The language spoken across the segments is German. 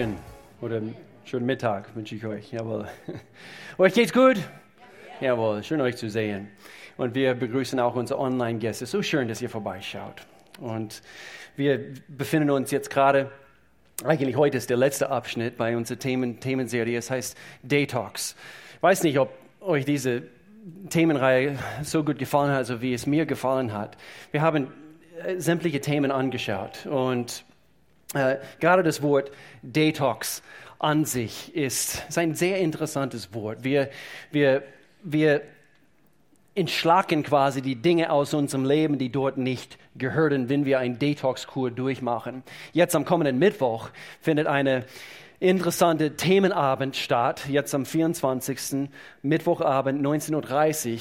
Morgen oder schönen Mittag wünsche ich euch. Jawohl. Euch geht's gut? Jawohl, schön euch zu sehen. Und wir begrüßen auch unsere Online-Gäste. So schön, dass ihr vorbeischaut. Und wir befinden uns jetzt gerade, eigentlich heute ist der letzte Abschnitt bei unserer Themen, Themenserie. Es heißt Detox. Ich weiß nicht, ob euch diese Themenreihe so gut gefallen hat, so wie es mir gefallen hat. Wir haben äh, sämtliche Themen angeschaut und äh, gerade das Wort Detox an sich ist, ist ein sehr interessantes Wort. Wir, wir, wir entschlacken quasi die Dinge aus unserem Leben, die dort nicht gehören, wenn wir ein Detox-Kur durchmachen. Jetzt am kommenden Mittwoch findet eine interessante Themenabend statt, jetzt am 24. Mittwochabend 19.30 Uhr.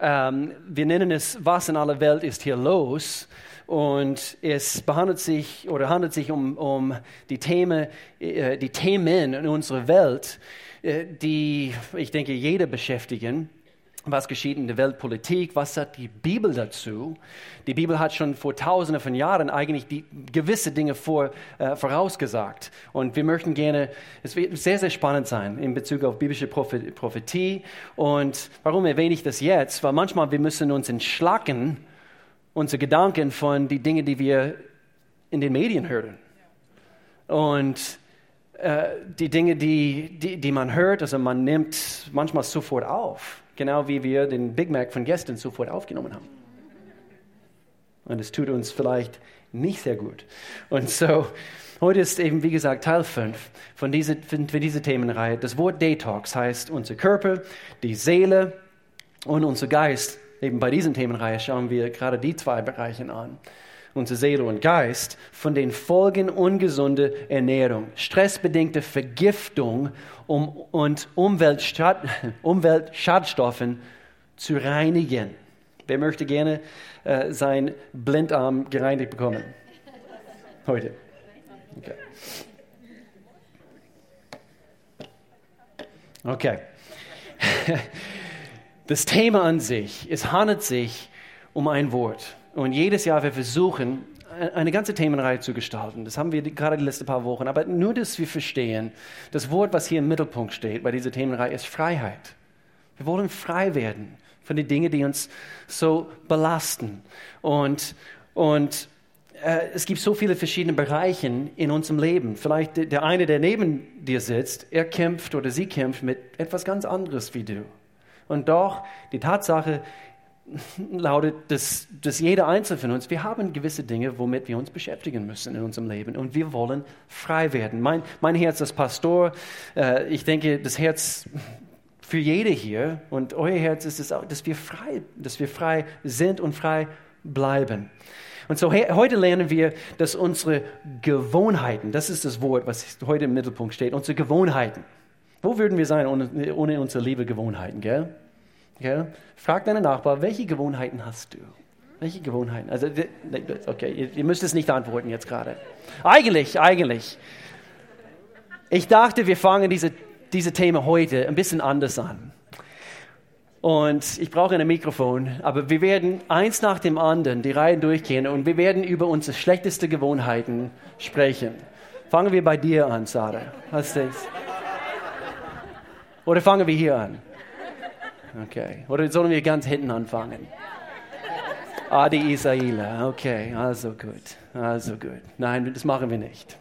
Ähm, wir nennen es, was in aller Welt ist hier los? Und es behandelt sich oder handelt sich um, um die, Themen, äh, die Themen in unserer Welt, äh, die, ich denke, jeder beschäftigen. Was geschieht in der Weltpolitik? Was sagt die Bibel dazu? Die Bibel hat schon vor Tausenden von Jahren eigentlich die gewisse Dinge vor, äh, vorausgesagt. Und wir möchten gerne, es wird sehr, sehr spannend sein in Bezug auf biblische Prophetie. Und warum erwähne ich das jetzt? Weil manchmal wir müssen uns entschlacken unsere Gedanken von den Dingen, die wir in den Medien hören. Und äh, die Dinge, die, die, die man hört, also man nimmt manchmal sofort auf, genau wie wir den Big Mac von gestern sofort aufgenommen haben. Und es tut uns vielleicht nicht sehr gut. Und so, heute ist eben, wie gesagt, Teil 5 von dieser, von, von dieser Themenreihe. Das Wort Detox heißt, unser Körper, die Seele und unser Geist Eben bei diesen Themenreihe schauen wir gerade die zwei Bereiche an. Unsere Seele und Geist von den Folgen ungesunder Ernährung, stressbedingte Vergiftung und Umweltschad, Umweltschadstoffen zu reinigen. Wer möchte gerne äh, sein Blindarm gereinigt bekommen? Heute. Okay. Okay. Das Thema an sich, es handelt sich um ein Wort. Und jedes Jahr wir versuchen, eine ganze Themenreihe zu gestalten. Das haben wir gerade die letzten paar Wochen. Aber nur, dass wir verstehen, das Wort, was hier im Mittelpunkt steht bei dieser Themenreihe, ist Freiheit. Wir wollen frei werden von den Dingen, die uns so belasten. Und, und äh, es gibt so viele verschiedene Bereiche in unserem Leben. Vielleicht der eine, der neben dir sitzt, er kämpft oder sie kämpft mit etwas ganz anderes wie du. Und doch, die Tatsache lautet, dass, dass jeder Einzelne von uns, wir haben gewisse Dinge, womit wir uns beschäftigen müssen in unserem Leben. Und wir wollen frei werden. Mein, mein Herz als Pastor, äh, ich denke, das Herz für jede hier und euer Herz ist es auch, dass wir frei, dass wir frei sind und frei bleiben. Und so heute lernen wir, dass unsere Gewohnheiten, das ist das Wort, was heute im Mittelpunkt steht, unsere Gewohnheiten, wo würden wir sein ohne, ohne unsere liebe Gewohnheiten, gell? gell? Frag deinen Nachbar, welche Gewohnheiten hast du? Welche Gewohnheiten? Also, okay, ihr, ihr müsst es nicht antworten jetzt gerade. Eigentlich, eigentlich. Ich dachte, wir fangen diese, diese Themen heute ein bisschen anders an. Und ich brauche ein Mikrofon, aber wir werden eins nach dem anderen die Reihen durchgehen und wir werden über unsere schlechteste Gewohnheiten sprechen. Fangen wir bei dir an, Sarah. Was denkst du? Oder fangen wir hier an? Okay. Oder sollen wir ganz hinten anfangen? Adi Isaila. Okay, also gut. Also gut. Nein, das machen wir nicht.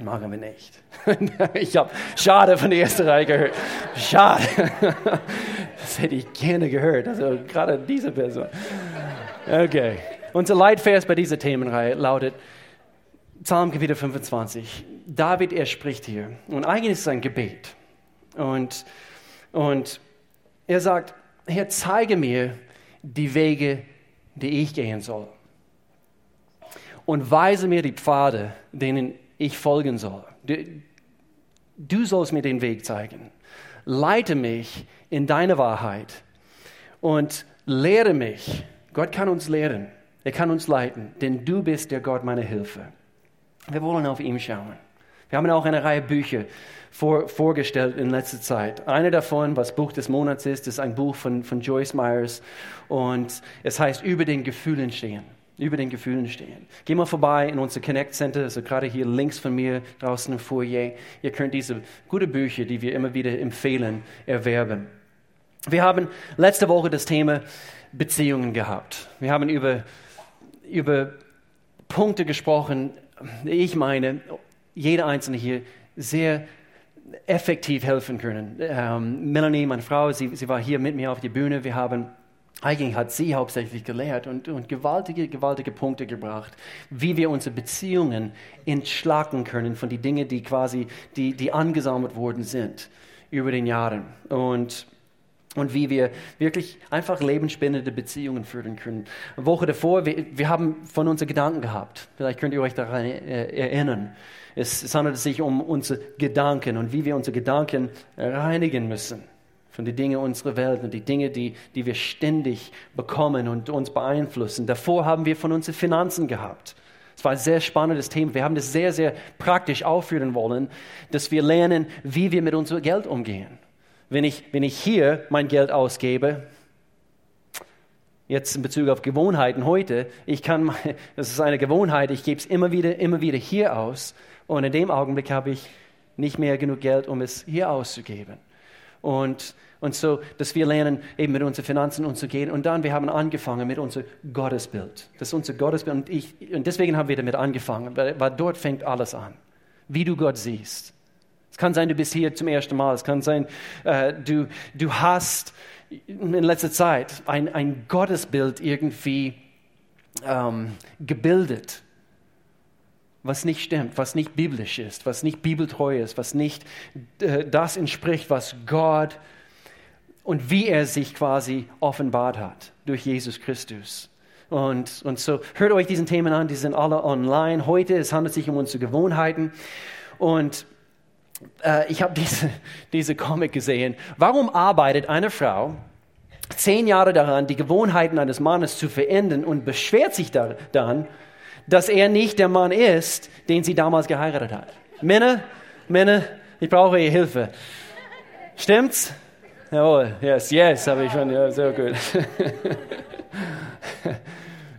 Machen wir nicht. ich habe schade von der ersten Reihe gehört. Schade. Das hätte ich gerne gehört. Also gerade diese Person. Okay. Unser Leitvers bei dieser Themenreihe lautet Psalm Kapitel 25. David, er spricht hier. Und eigentlich ist es ein Gebet. Und, und er sagt, Herr, zeige mir die Wege, die ich gehen soll. Und weise mir die Pfade, denen ich folgen soll. Du, du sollst mir den Weg zeigen. Leite mich in deine Wahrheit und lehre mich. Gott kann uns lehren. Er kann uns leiten, denn du bist der Gott meiner Hilfe. Wir wollen auf ihn schauen. Wir haben auch eine Reihe Bücher vor, vorgestellt in letzter Zeit. Eine davon, was Buch des Monats ist, ist ein Buch von, von Joyce Myers und es heißt Über den Gefühlen stehen. über den Gefühlen stehen. Geh mal vorbei in unser Connect Center, also gerade hier links von mir draußen im Foyer. Ihr könnt diese guten Bücher, die wir immer wieder empfehlen, erwerben. Wir haben letzte Woche das Thema Beziehungen gehabt. Wir haben über, über Punkte gesprochen, ich meine, jeder Einzelne hier sehr effektiv helfen können. Ähm, Melanie, meine Frau, sie, sie war hier mit mir auf der Bühne. Wir haben eigentlich hat sie hauptsächlich gelehrt und, und gewaltige, gewaltige Punkte gebracht, wie wir unsere Beziehungen entschlacken können von den Dingen, die quasi, die, die angesammelt worden sind über den Jahren. Und und wie wir wirklich einfach lebensspendende Beziehungen führen können. Eine Woche davor, wir, wir haben von unseren Gedanken gehabt. Vielleicht könnt ihr euch daran äh, erinnern. Es, es handelt sich um unsere Gedanken und wie wir unsere Gedanken reinigen müssen von den Dingen unserer Welt und die Dinge, die, die wir ständig bekommen und uns beeinflussen. Davor haben wir von unseren Finanzen gehabt. Es war ein sehr spannendes Thema. Wir haben das sehr, sehr praktisch aufführen wollen, dass wir lernen, wie wir mit unserem Geld umgehen. Wenn ich, wenn ich hier mein Geld ausgebe, jetzt in Bezug auf Gewohnheiten heute, ich kann, das ist eine Gewohnheit, ich gebe es immer wieder, immer wieder hier aus und in dem Augenblick habe ich nicht mehr genug Geld, um es hier auszugeben. Und und so, dass wir lernen, eben mit unseren Finanzen umzugehen. Und dann, wir haben angefangen mit unserem Gottesbild. Das ist unser Gottesbild. Und, ich, und deswegen haben wir damit angefangen, weil, weil dort fängt alles an. Wie du Gott siehst. Es kann sein, du bist hier zum ersten Mal. Es kann sein, äh, du, du hast in letzter Zeit ein, ein Gottesbild irgendwie ähm, gebildet, was nicht stimmt, was nicht biblisch ist, was nicht bibeltreu ist, was nicht äh, das entspricht, was Gott und wie er sich quasi offenbart hat durch Jesus Christus. Und, und so hört euch diesen Themen an, die sind alle online. Heute, es handelt sich um unsere Gewohnheiten. Und äh, ich habe diese, diese Comic gesehen. Warum arbeitet eine Frau zehn Jahre daran, die Gewohnheiten eines Mannes zu verändern und beschwert sich dann, dass er nicht der Mann ist, den sie damals geheiratet hat? Männer, Männer, ich brauche Ihre Hilfe. Stimmt's? Jawohl, yes, yes, habe ich schon, ja, sehr gut.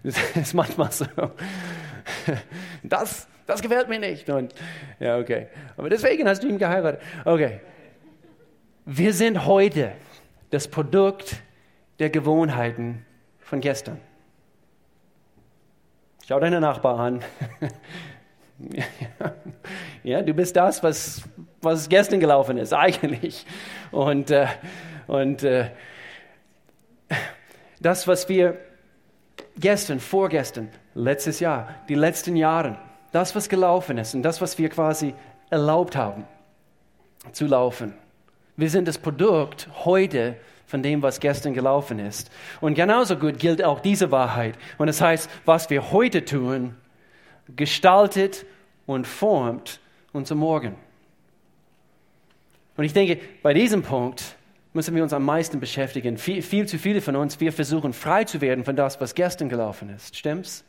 Das ist manchmal so. Das, das gefällt mir nicht. Und, ja, okay. Aber deswegen hast du ihn geheiratet. Okay. Wir sind heute das Produkt der Gewohnheiten von gestern. Schau deinen Nachbar an. ja, du bist das, was, was gestern gelaufen ist, eigentlich. Und, äh, und äh, das, was wir gestern, vorgestern, letztes Jahr, die letzten Jahre, das, was gelaufen ist und das, was wir quasi erlaubt haben zu laufen. Wir sind das Produkt heute von dem, was gestern gelaufen ist. Und genauso gut gilt auch diese Wahrheit. Und das heißt, was wir heute tun, gestaltet und formt unser Morgen. Und ich denke, bei diesem Punkt müssen wir uns am meisten beschäftigen. Viel, viel zu viele von uns, wir versuchen frei zu werden von das, was gestern gelaufen ist. Stimmt's?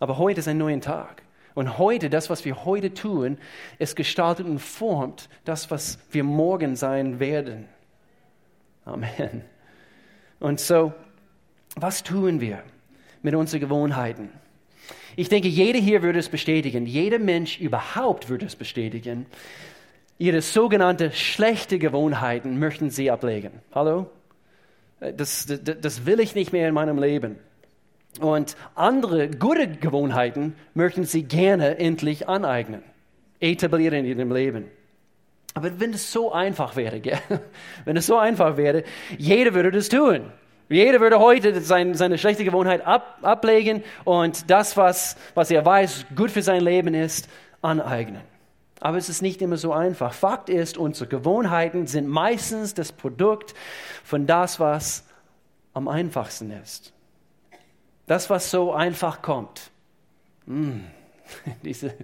Aber heute ist ein neuer Tag. Und heute, das, was wir heute tun, ist gestaltet und formt das, was wir morgen sein werden. Amen. Und so, was tun wir mit unseren Gewohnheiten? Ich denke, jeder hier würde es bestätigen, jeder Mensch überhaupt würde es bestätigen. Ihre sogenannte schlechte Gewohnheiten möchten sie ablegen. Hallo? Das, das, das will ich nicht mehr in meinem Leben. Und andere gute Gewohnheiten möchten sie gerne endlich aneignen, etablieren in ihrem Leben. Aber wenn es so einfach wäre, gell? wenn es so einfach wäre, jeder würde das tun. Jeder würde heute sein, seine schlechte Gewohnheit ab, ablegen und das, was, was er weiß, gut für sein Leben ist, aneignen. Aber es ist nicht immer so einfach. Fakt ist, unsere Gewohnheiten sind meistens das Produkt von das, was am einfachsten ist. Das, was so einfach kommt. Mm, diese,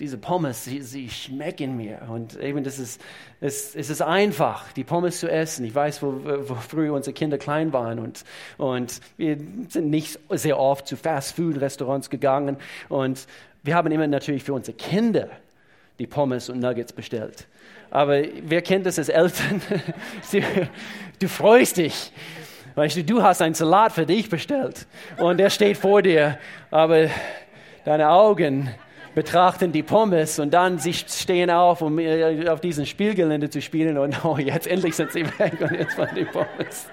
diese Pommes, sie, sie schmecken mir. Und eben, das ist, es, es ist einfach, die Pommes zu essen. Ich weiß, wo, wo früher unsere Kinder klein waren und, und wir sind nicht sehr oft zu Fast-Food-Restaurants gegangen. Und wir haben immer natürlich für unsere Kinder die Pommes und Nuggets bestellt. Aber wer kennt das als Eltern? du freust dich Weißt du, du hast einen Salat für dich bestellt und der steht vor dir, aber deine Augen betrachten die Pommes und dann sie stehen auf, um äh, auf diesem Spielgelände zu spielen und oh, jetzt endlich sind sie weg und jetzt waren die Pommes.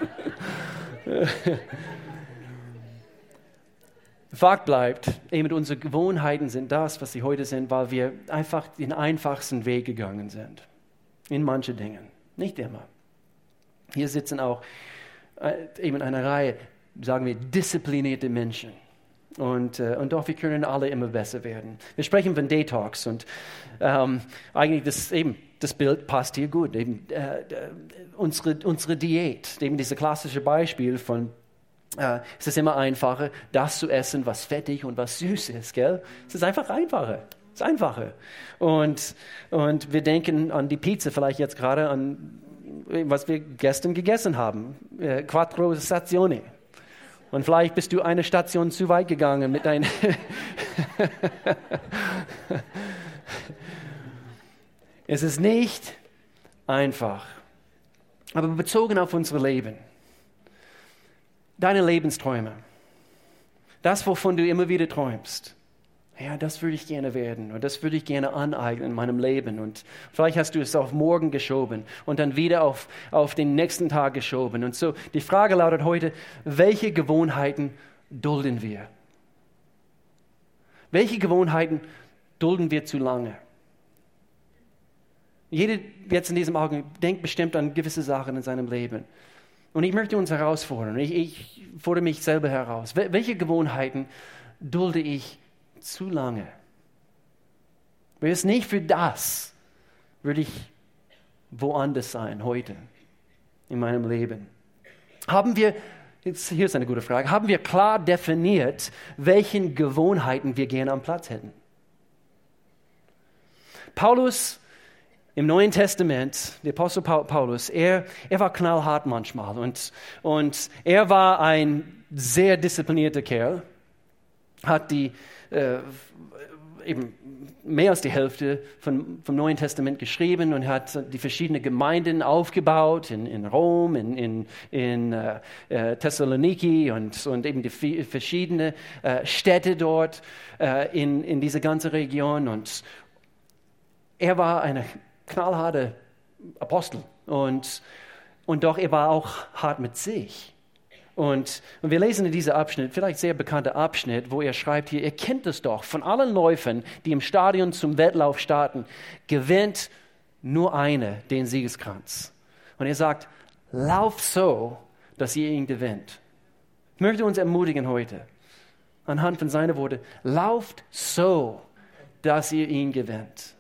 Fakt bleibt, eben unsere Gewohnheiten sind das, was sie heute sind, weil wir einfach den einfachsten Weg gegangen sind. In manche Dingen. Nicht immer. Hier sitzen auch äh, eben eine Reihe, sagen wir, disziplinierte Menschen. Und, äh, und doch, wir können alle immer besser werden. Wir sprechen von Detox und ähm, eigentlich das, eben, das Bild passt hier gut. Eben, äh, unsere, unsere Diät, eben dieses klassische Beispiel von äh, es ist immer einfacher, das zu essen, was fettig und was süß ist. Gell? Es ist einfach einfacher. Es ist einfacher. Und, und wir denken an die Pizza, vielleicht jetzt gerade an, was wir gestern gegessen haben. Äh, Quattro Stazioni. Und vielleicht bist du eine Station zu weit gegangen mit deinen. es ist nicht einfach, aber bezogen auf unser Leben. Deine Lebensträume, das, wovon du immer wieder träumst, ja, das würde ich gerne werden und das würde ich gerne aneignen in meinem Leben. Und vielleicht hast du es auf morgen geschoben und dann wieder auf, auf den nächsten Tag geschoben. Und so, die Frage lautet heute, welche Gewohnheiten dulden wir? Welche Gewohnheiten dulden wir zu lange? Jeder jetzt in diesem Augenblick denkt bestimmt an gewisse Sachen in seinem Leben. Und ich möchte uns herausfordern. Ich, ich fordere mich selber heraus. Welche Gewohnheiten dulde ich zu lange. Wäre es nicht für das, würde ich woanders sein heute in meinem Leben. Haben wir, jetzt, hier ist eine gute Frage, haben wir klar definiert, welchen Gewohnheiten wir gerne am Platz hätten? Paulus im Neuen Testament, der Apostel Paulus, er, er war knallhart manchmal und, und er war ein sehr disziplinierter Kerl, hat die, äh, eben mehr als die Hälfte von, vom Neuen Testament geschrieben und hat die verschiedenen Gemeinden aufgebaut in, in Rom, in, in, in äh, äh Thessaloniki und, und eben die verschiedenen äh, Städte dort äh, in, in dieser ganzen Region. Und er war ein knallharter Apostel und, und doch er war auch hart mit sich. Und, und, wir lesen in diesem Abschnitt, vielleicht sehr bekannter Abschnitt, wo er schreibt hier, ihr kennt es doch, von allen Läufern, die im Stadion zum Wettlauf starten, gewinnt nur eine den Siegeskranz. Und er sagt, lauf so, dass ihr ihn gewinnt. Ich möchte uns ermutigen heute, anhand von seinen Worten, lauft so, dass ihr ihn gewinnt.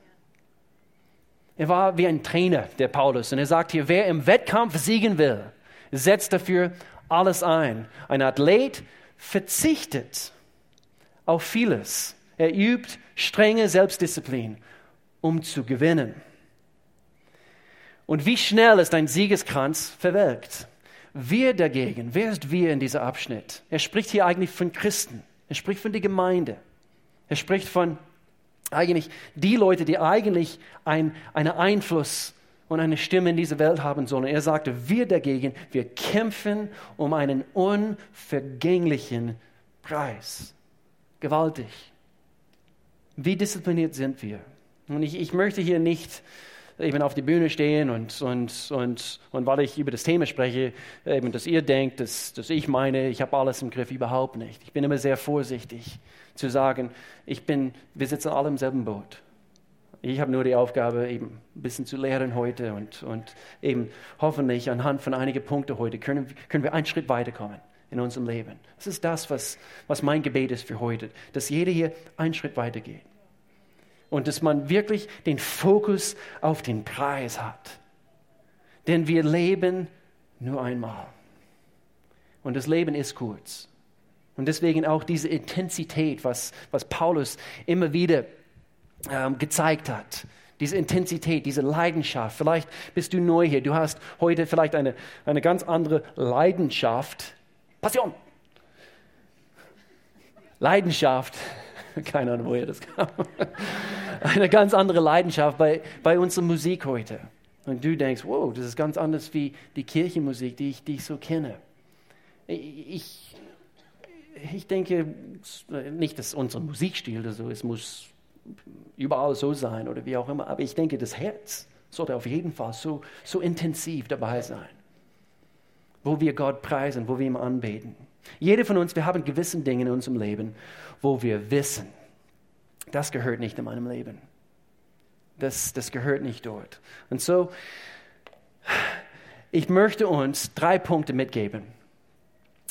Er war wie ein Trainer, der Paulus, und er sagt hier, wer im Wettkampf siegen will, setzt dafür alles ein. Ein Athlet verzichtet auf vieles. Er übt strenge Selbstdisziplin, um zu gewinnen. Und wie schnell ist ein Siegeskranz verwelkt? Wir dagegen, wer ist wir in diesem Abschnitt? Er spricht hier eigentlich von Christen. Er spricht von der Gemeinde. Er spricht von eigentlich die Leute, die eigentlich ein, einen Einfluss und eine Stimme in dieser Welt haben sollen. Er sagte, wir dagegen, wir kämpfen um einen unvergänglichen Preis. Gewaltig. Wie diszipliniert sind wir? Und ich, ich möchte hier nicht eben auf die Bühne stehen und, und, und, und weil ich über das Thema spreche, eben, dass ihr denkt, dass, dass ich meine, ich habe alles im Griff, überhaupt nicht. Ich bin immer sehr vorsichtig zu sagen, ich bin, wir sitzen alle im selben Boot. Ich habe nur die Aufgabe, eben ein bisschen zu lehren heute und, und eben hoffentlich anhand von einigen Punkten heute können, können wir einen Schritt weiterkommen in unserem Leben. Das ist das, was, was mein Gebet ist für heute, dass jeder hier einen Schritt weitergeht. Und dass man wirklich den Fokus auf den Preis hat. Denn wir leben nur einmal. Und das Leben ist kurz. Und deswegen auch diese Intensität, was, was Paulus immer wieder ähm, gezeigt hat. Diese Intensität, diese Leidenschaft. Vielleicht bist du neu hier. Du hast heute vielleicht eine, eine ganz andere Leidenschaft. Passion. Leidenschaft. Keine Ahnung, woher das kam. Eine ganz andere Leidenschaft bei, bei unserer Musik heute. Und du denkst, wow, das ist ganz anders wie die Kirchenmusik, die ich, die ich so kenne. ich, ich denke nicht, dass unser Musikstil so ist, muss überall so sein oder wie auch immer, aber ich denke, das Herz sollte auf jeden Fall so, so intensiv dabei sein, wo wir Gott preisen, wo wir ihm anbeten. Jeder von uns, wir haben gewisse Dinge in unserem Leben, wo wir wissen, das gehört nicht in meinem Leben. Das, das gehört nicht dort. Und so, ich möchte uns drei Punkte mitgeben.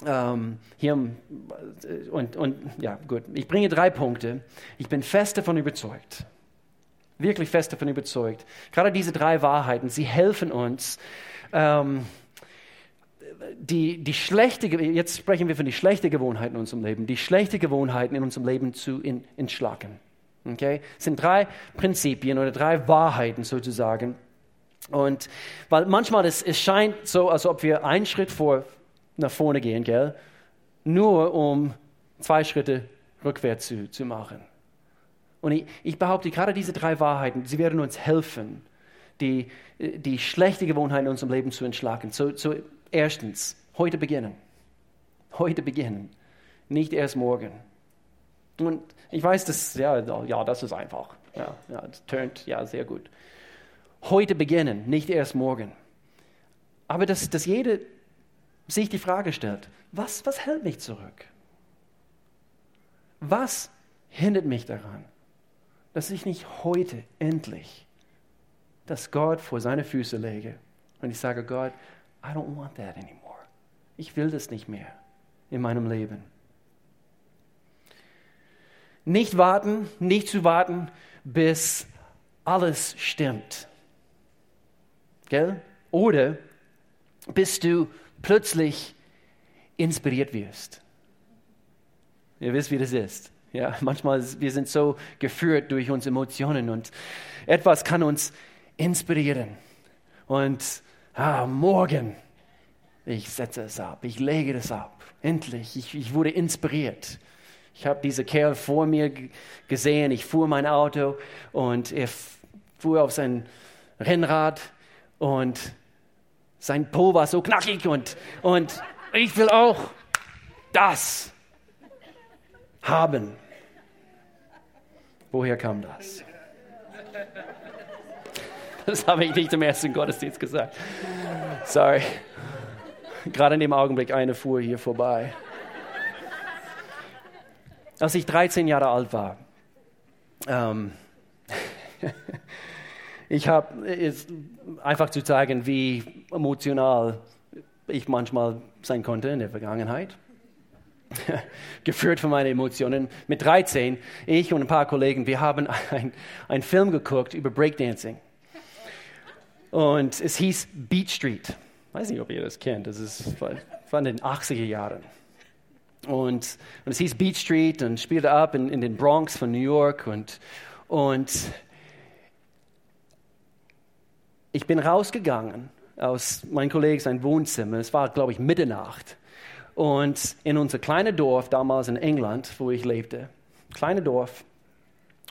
Ähm, hier, und, und ja, gut, ich bringe drei Punkte. Ich bin fest davon überzeugt, wirklich fest davon überzeugt. Gerade diese drei Wahrheiten, sie helfen uns, ähm, die, die schlechte, jetzt sprechen wir von den schlechten Gewohnheiten in unserem Leben, die schlechten Gewohnheiten in unserem Leben zu in, entschlacken. Okay? Es sind drei Prinzipien oder drei Wahrheiten sozusagen. Und weil manchmal es, es scheint so, als ob wir einen Schritt vor, nach vorne gehen, gell? nur um zwei Schritte rückwärts zu, zu machen. Und ich, ich behaupte, gerade diese drei Wahrheiten, sie werden uns helfen, die, die schlechte Gewohnheiten in unserem Leben zu entschlagen. So, so erstens, heute beginnen. Heute beginnen, nicht erst morgen. Und ich weiß, das, ja, ja, das ist einfach. Ja, ja, das turnt, ja, sehr gut. Heute beginnen, nicht erst morgen. Aber dass, dass jeder sich die Frage stellt, was, was hält mich zurück? Was hindert mich daran, dass ich nicht heute endlich das Gott vor seine Füße lege und ich sage, Gott, I don't want that anymore. Ich will das nicht mehr in meinem Leben. Nicht warten, nicht zu warten, bis alles stimmt. Gell? Oder bis du plötzlich inspiriert wirst. Ihr wisst, wie das ist. Ja, manchmal wir sind so geführt durch unsere Emotionen und etwas kann uns inspirieren. Und ah, morgen, ich setze es ab, ich lege es ab. Endlich, ich, ich wurde inspiriert. Ich habe diesen Kerl vor mir gesehen, ich fuhr mein Auto und er fuhr auf sein Rennrad und sein Po war so knackig und, und ich will auch das haben. Woher kam das? Das habe ich nicht im ersten Gottesdienst gesagt. Sorry. Gerade in dem Augenblick eine fuhr hier vorbei als ich 13 Jahre alt war, ähm, ich habe einfach zu zeigen, wie emotional ich manchmal sein konnte in der Vergangenheit. Geführt von meinen Emotionen. Mit 13, ich und ein paar Kollegen, wir haben einen Film geguckt über Breakdancing. Und es hieß Beat Street. Ich weiß nicht, ob ihr das kennt. Das ist von den 80er Jahren. Und, und es hieß Beach Street und spielte ab in, in den Bronx von New York. Und, und ich bin rausgegangen aus meinem Kollegen sein Wohnzimmer. Es war, glaube ich, Mitternacht. Und in unser kleines Dorf, damals in England, wo ich lebte, kleines Dorf.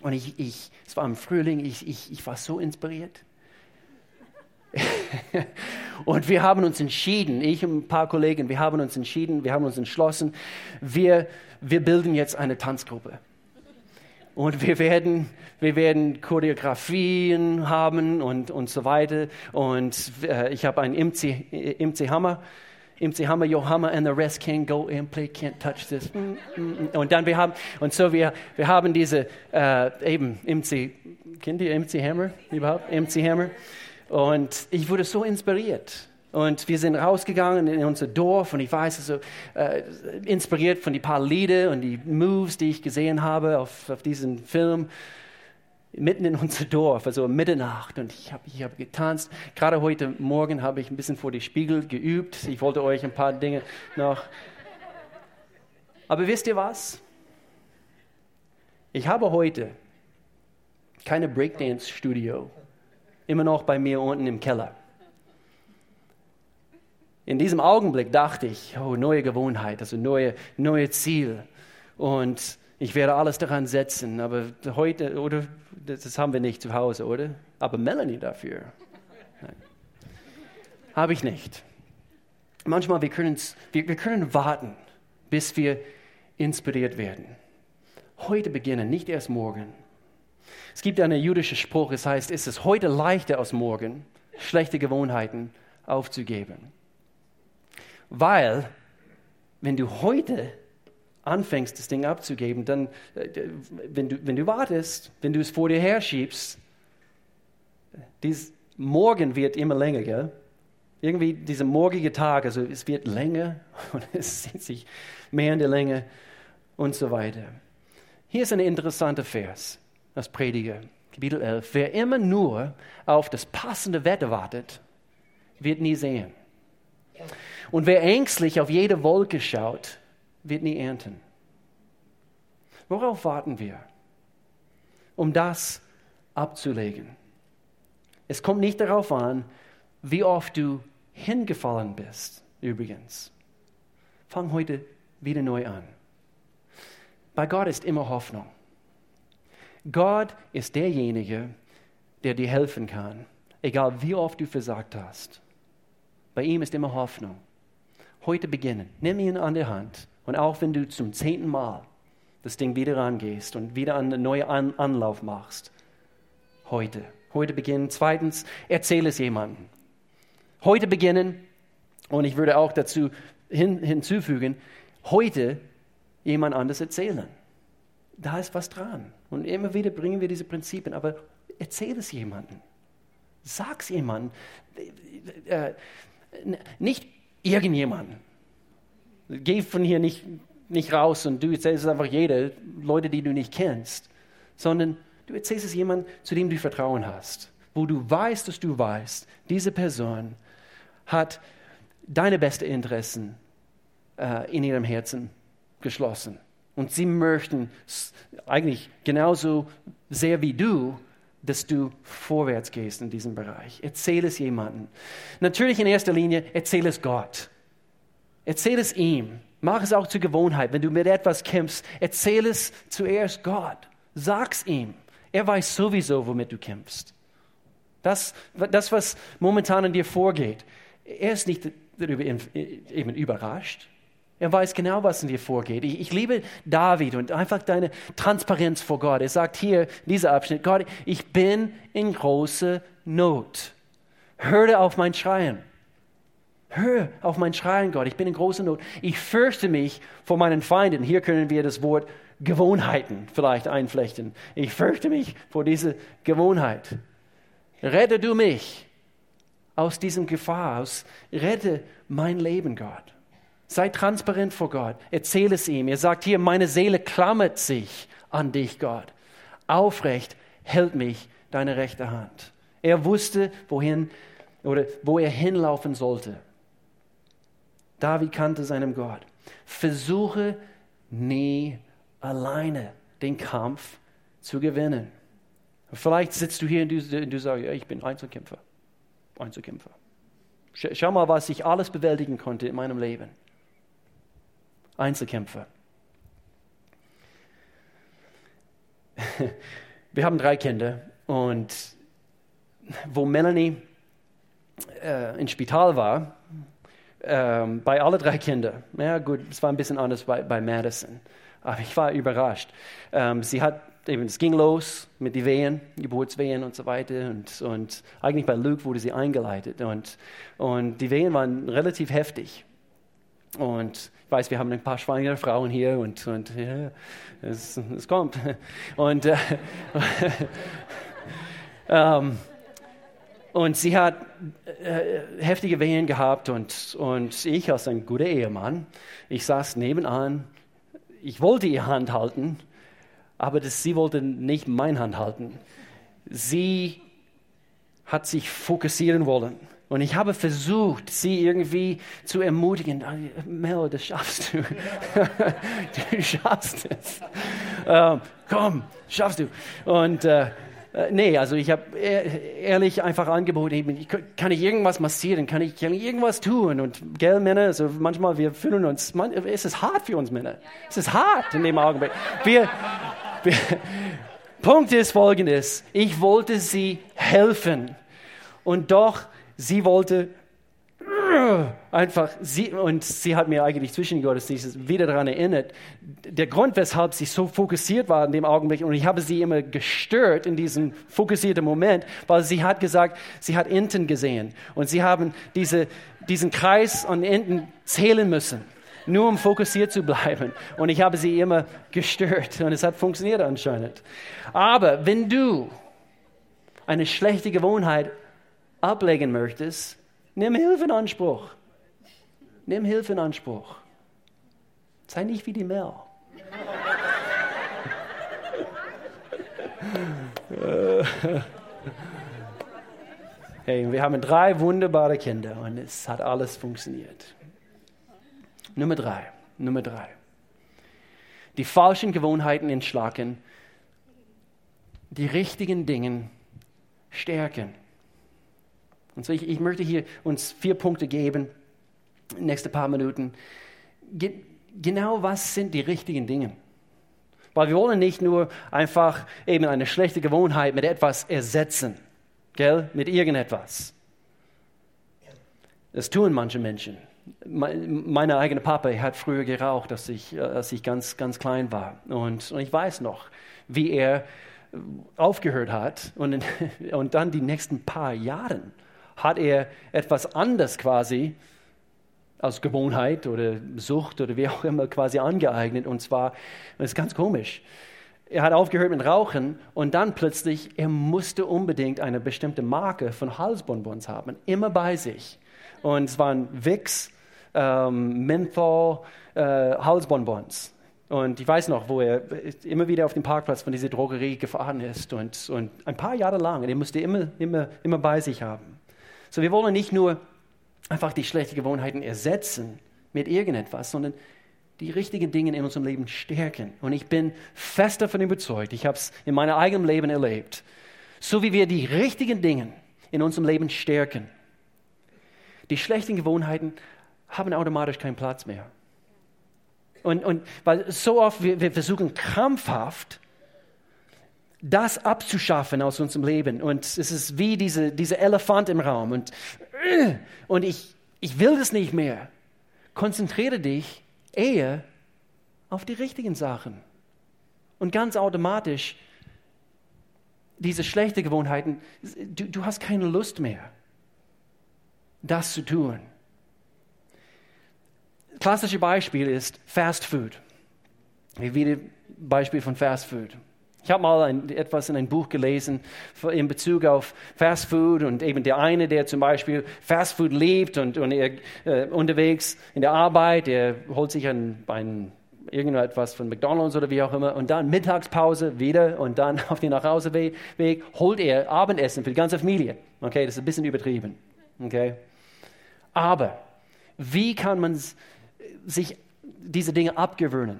Und ich, ich, es war im Frühling, ich, ich, ich war so inspiriert. und wir haben uns entschieden, ich und ein paar Kollegen, wir haben uns entschieden, wir haben uns entschlossen, wir, wir bilden jetzt eine Tanzgruppe. Und wir werden, wir werden Choreografien haben und, und so weiter. Und äh, ich habe einen MC, MC Hammer. MC Hammer, your Hammer and the rest can't go and play, can't touch this. Mm, mm, mm. Und dann wir haben, und so wir, wir haben diese, äh, eben MC, kennt ihr MC Hammer überhaupt? MC Hammer. Und ich wurde so inspiriert. Und wir sind rausgegangen in unser Dorf und ich weiß, so äh, inspiriert von die paar Lieder und die Moves, die ich gesehen habe auf, auf diesem Film, mitten in unser Dorf, also um Mitternacht. Und ich habe ich hab getanzt. Gerade heute Morgen habe ich ein bisschen vor die Spiegel geübt. Ich wollte euch ein paar Dinge noch. Aber wisst ihr was? Ich habe heute keine Breakdance-Studio immer noch bei mir unten im Keller. In diesem Augenblick dachte ich, oh, neue Gewohnheit, also neue, neue Ziel. Und ich werde alles daran setzen. Aber heute, oder, das haben wir nicht zu Hause, oder? Aber Melanie dafür. Habe ich nicht. manchmal wir wir, wir können warten, bis wir inspiriert werden. Heute beginnen, nicht erst morgen. Es gibt einen jüdischen Spruch, es heißt, es ist heute leichter als morgen, schlechte Gewohnheiten aufzugeben. Weil, wenn du heute anfängst, das Ding abzugeben, dann, äh, wenn du, wenn du wartest, wenn du es vor dir herschiebst, dies Morgen wird immer länger, gell? Irgendwie dieser morgige Tag, also es wird länger und es zieht sich mehr in der Länge und so weiter. Hier ist ein interessanter Vers aus Prediger, Kapitel 11. Wer immer nur auf das passende Wetter wartet, wird nie sehen. Und wer ängstlich auf jede Wolke schaut, wird nie ernten. Worauf warten wir? Um das abzulegen. Es kommt nicht darauf an, wie oft du hingefallen bist, übrigens. Fang heute wieder neu an. Bei Gott ist immer Hoffnung. Gott ist derjenige, der dir helfen kann, egal wie oft du versagt hast. Bei ihm ist immer Hoffnung. Heute beginnen. Nimm ihn an der Hand. Und auch wenn du zum zehnten Mal das Ding wieder rangehst und wieder einen neuen Anlauf machst, heute. Heute beginnen. Zweitens, erzähle es jemandem. Heute beginnen, und ich würde auch dazu hin, hinzufügen, heute jemand anders erzählen. Da ist was dran. Und immer wieder bringen wir diese Prinzipien, aber erzähle es jemandem. Sag es jemandem. Äh, nicht irgendjemandem. Geh von hier nicht, nicht raus und du erzählst es einfach jeder, Leute, die du nicht kennst, sondern du erzählst es jemandem, zu dem du Vertrauen hast, wo du weißt, dass du weißt, diese Person hat deine besten Interessen äh, in ihrem Herzen geschlossen. Und sie möchten eigentlich genauso sehr wie du, dass du vorwärts gehst in diesem Bereich. Erzähl es jemandem. Natürlich in erster Linie, erzähl es Gott. Erzähl es ihm. Mach es auch zur Gewohnheit. Wenn du mit etwas kämpfst, erzähl es zuerst Gott. Sag's ihm. Er weiß sowieso, womit du kämpfst. Das, das was momentan in dir vorgeht, er ist nicht darüber eben überrascht. Er weiß genau, was in dir vorgeht. Ich, ich, liebe David und einfach deine Transparenz vor Gott. Er sagt hier, dieser Abschnitt, Gott, ich bin in großer Not. Höre auf mein Schreien. Hör auf mein Schreien, Gott. Ich bin in großer Not. Ich fürchte mich vor meinen Feinden. Hier können wir das Wort Gewohnheiten vielleicht einflechten. Ich fürchte mich vor dieser Gewohnheit. Rette du mich aus diesem Gefahr, aus, rette mein Leben, Gott. Sei transparent vor Gott. Erzähle es ihm. Er sagt hier, meine Seele klammert sich an dich, Gott. Aufrecht hält mich deine rechte Hand. Er wusste, wohin oder wo er hinlaufen sollte. David kannte seinem Gott. Versuche nie alleine den Kampf zu gewinnen. Vielleicht sitzt du hier und du, du sagst, ja, ich bin Einzelkämpfer. Einzelkämpfer. Schau mal, was ich alles bewältigen konnte in meinem Leben. Einzelkämpfer. Wir haben drei Kinder und wo Melanie äh, im Spital war, äh, bei alle drei Kindern, ja gut, es war ein bisschen anders bei, bei Madison, aber ich war überrascht. Ähm, sie hat eben, es ging los mit den Wehen, Geburtswehen und so weiter. Und, und eigentlich bei Luke wurde sie eingeleitet. Und, und die Wehen waren relativ heftig. Und ich weiß, wir haben ein paar schwangere Frauen hier und, und ja, es, es kommt. Und, äh, ähm, und sie hat äh, heftige Wehen gehabt und, und ich als ein guter Ehemann, ich saß nebenan, ich wollte ihre Hand halten, aber das, sie wollte nicht meine Hand halten. Sie hat sich fokussieren wollen. Und ich habe versucht, sie irgendwie zu ermutigen. Mel, das schaffst du. du schaffst es. Ähm, komm, schaffst du. Und äh, äh nee, also ich habe ehrlich einfach angeboten, kann ich irgendwas massieren, kann ich, irgendwas tun? Und gell, Männer, also manchmal wir fühlen uns, man, es ist hart für uns Männer. Es ist hart in dem Augenblick. Wir, Punkt ist folgendes. Ich wollte sie helfen. Und doch, sie wollte einfach, sie, und sie hat mir eigentlich zwischen Gottesdiensten wieder daran erinnert, der Grund, weshalb sie so fokussiert war in dem Augenblick, und ich habe sie immer gestört in diesem fokussierten Moment, weil sie hat gesagt, sie hat Enten gesehen und sie haben diese, diesen Kreis an Enten zählen müssen, nur um fokussiert zu bleiben. Und ich habe sie immer gestört und es hat funktioniert anscheinend. Aber wenn du eine schlechte Gewohnheit ablegen möchtest, Nimm Hilfe in Anspruch. Nimm Hilfe in Anspruch. Sei nicht wie die Mel. hey, wir haben drei wunderbare Kinder und es hat alles funktioniert. Nummer drei. Nummer drei. Die falschen Gewohnheiten entschlacken, die richtigen Dinge stärken. Und so ich, ich möchte hier uns vier Punkte geben, nächste paar Minuten. Ge genau was sind die richtigen Dinge? Weil wir wollen nicht nur einfach eben eine schlechte Gewohnheit mit etwas ersetzen, gell? mit irgendetwas. Das tun manche Menschen. Meine eigene Papa hat früher geraucht, als ich, als ich ganz, ganz klein war. Und, und ich weiß noch, wie er aufgehört hat und, und dann die nächsten paar Jahre hat er etwas anderes quasi aus Gewohnheit oder Sucht oder wie auch immer quasi angeeignet. Und zwar, das ist ganz komisch, er hat aufgehört mit Rauchen und dann plötzlich, er musste unbedingt eine bestimmte Marke von Halsbonbons haben, immer bei sich. Und es waren Vicks, ähm, Menthol, äh, Halsbonbons. Und ich weiß noch, wo er immer wieder auf dem Parkplatz von dieser Drogerie gefahren ist und, und ein paar Jahre lang, er musste immer, immer, immer bei sich haben. So, wir wollen nicht nur einfach die schlechten Gewohnheiten ersetzen mit irgendetwas, sondern die richtigen Dinge in unserem Leben stärken. Und ich bin fest davon überzeugt, ich habe es in meinem eigenen Leben erlebt, so wie wir die richtigen Dinge in unserem Leben stärken, die schlechten Gewohnheiten haben automatisch keinen Platz mehr. Und, und weil so oft wir, wir versuchen krampfhaft, das abzuschaffen aus unserem Leben. Und es ist wie diese, dieser Elefant im Raum. Und, und ich, ich will das nicht mehr. Konzentriere dich eher auf die richtigen Sachen. Und ganz automatisch, diese schlechten Gewohnheiten, du, du hast keine Lust mehr, das zu tun. Klassisches Beispiel ist Fast Food. Wie Beispiel von Fast Food. Ich habe mal ein, etwas in einem Buch gelesen in Bezug auf Fast Food und eben der eine, der zum Beispiel Fast Food liebt und, und er äh, unterwegs in der Arbeit, der holt sich ein, ein irgendetwas von McDonald's oder wie auch immer und dann Mittagspause wieder und dann auf den Nachhauseweg holt er Abendessen für die ganze Familie. Okay, das ist ein bisschen übertrieben. Okay, aber wie kann man sich diese Dinge abgewöhnen?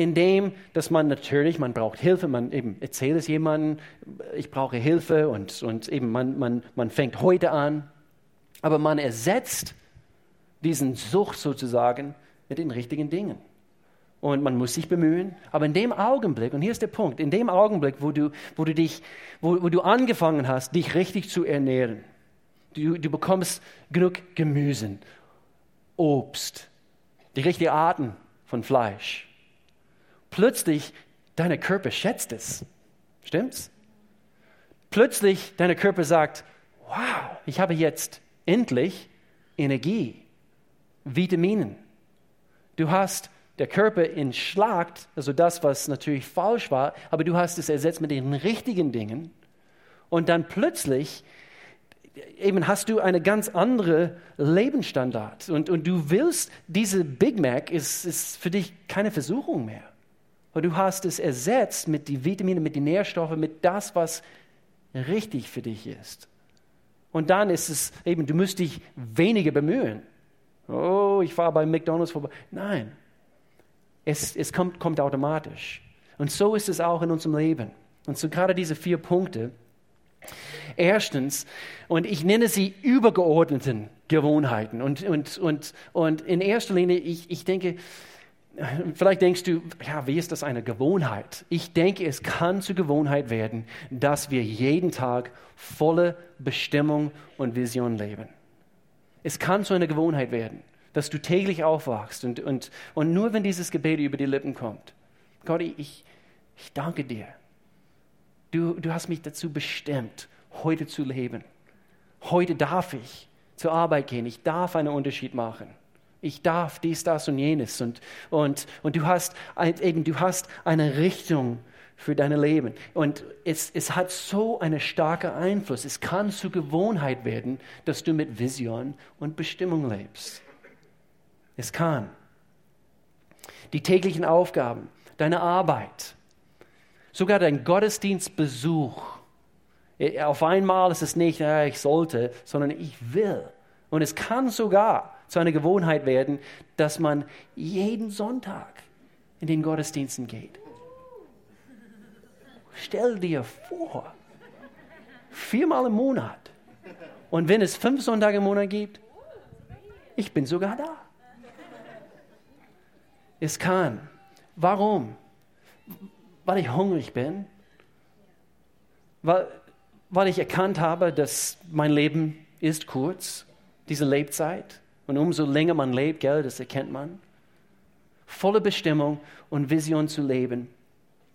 Indem, dass man natürlich, man braucht Hilfe, man eben erzählt es jemandem, ich brauche Hilfe und, und eben man, man, man fängt heute an, aber man ersetzt diesen Sucht sozusagen mit den richtigen Dingen. Und man muss sich bemühen, aber in dem Augenblick, und hier ist der Punkt, in dem Augenblick, wo du, wo du, dich, wo, wo du angefangen hast, dich richtig zu ernähren, du, du bekommst genug Gemüse, Obst, die richtigen Arten von Fleisch, plötzlich deine Körper schätzt es. Stimmt's? Plötzlich deine Körper sagt, wow, ich habe jetzt endlich Energie, Vitaminen. Du hast der Körper entschlagt, also das, was natürlich falsch war, aber du hast es ersetzt mit den richtigen Dingen. Und dann plötzlich eben hast du eine ganz andere Lebensstandard. Und, und du willst, diese Big Mac ist, ist für dich keine Versuchung mehr. Und du hast es ersetzt mit den Vitaminen, mit den Nährstoffen, mit das, was richtig für dich ist. Und dann ist es eben, du musst dich weniger bemühen. Oh, ich fahre bei McDonalds vorbei. Nein, es, es kommt, kommt automatisch. Und so ist es auch in unserem Leben. Und so gerade diese vier Punkte. Erstens, und ich nenne sie übergeordneten Gewohnheiten. Und, und, und, und in erster Linie, ich, ich denke, Vielleicht denkst du, ja, wie ist das eine Gewohnheit? Ich denke, es kann zur Gewohnheit werden, dass wir jeden Tag volle Bestimmung und Vision leben. Es kann zu einer Gewohnheit werden, dass du täglich aufwachst und, und, und nur wenn dieses Gebet über die Lippen kommt, Gott, ich, ich danke dir. Du, du hast mich dazu bestimmt, heute zu leben. Heute darf ich zur Arbeit gehen. Ich darf einen Unterschied machen. Ich darf dies, das und jenes. Und, und, und du, hast, eben, du hast eine Richtung für dein Leben. Und es, es hat so einen starken Einfluss. Es kann zur Gewohnheit werden, dass du mit Vision und Bestimmung lebst. Es kann. Die täglichen Aufgaben, deine Arbeit, sogar dein Gottesdienstbesuch. Auf einmal ist es nicht, ja, ich sollte, sondern ich will. Und es kann sogar zu einer Gewohnheit werden, dass man jeden Sonntag in den Gottesdiensten geht. Stell dir vor, viermal im Monat. Und wenn es fünf Sonntage im Monat gibt, ich bin sogar da. Es kann. Warum? Weil ich hungrig bin. Weil, weil ich erkannt habe, dass mein Leben ist kurz, diese Lebzeit. Und umso länger man lebt, gell, das erkennt man. Volle Bestimmung und Vision zu leben.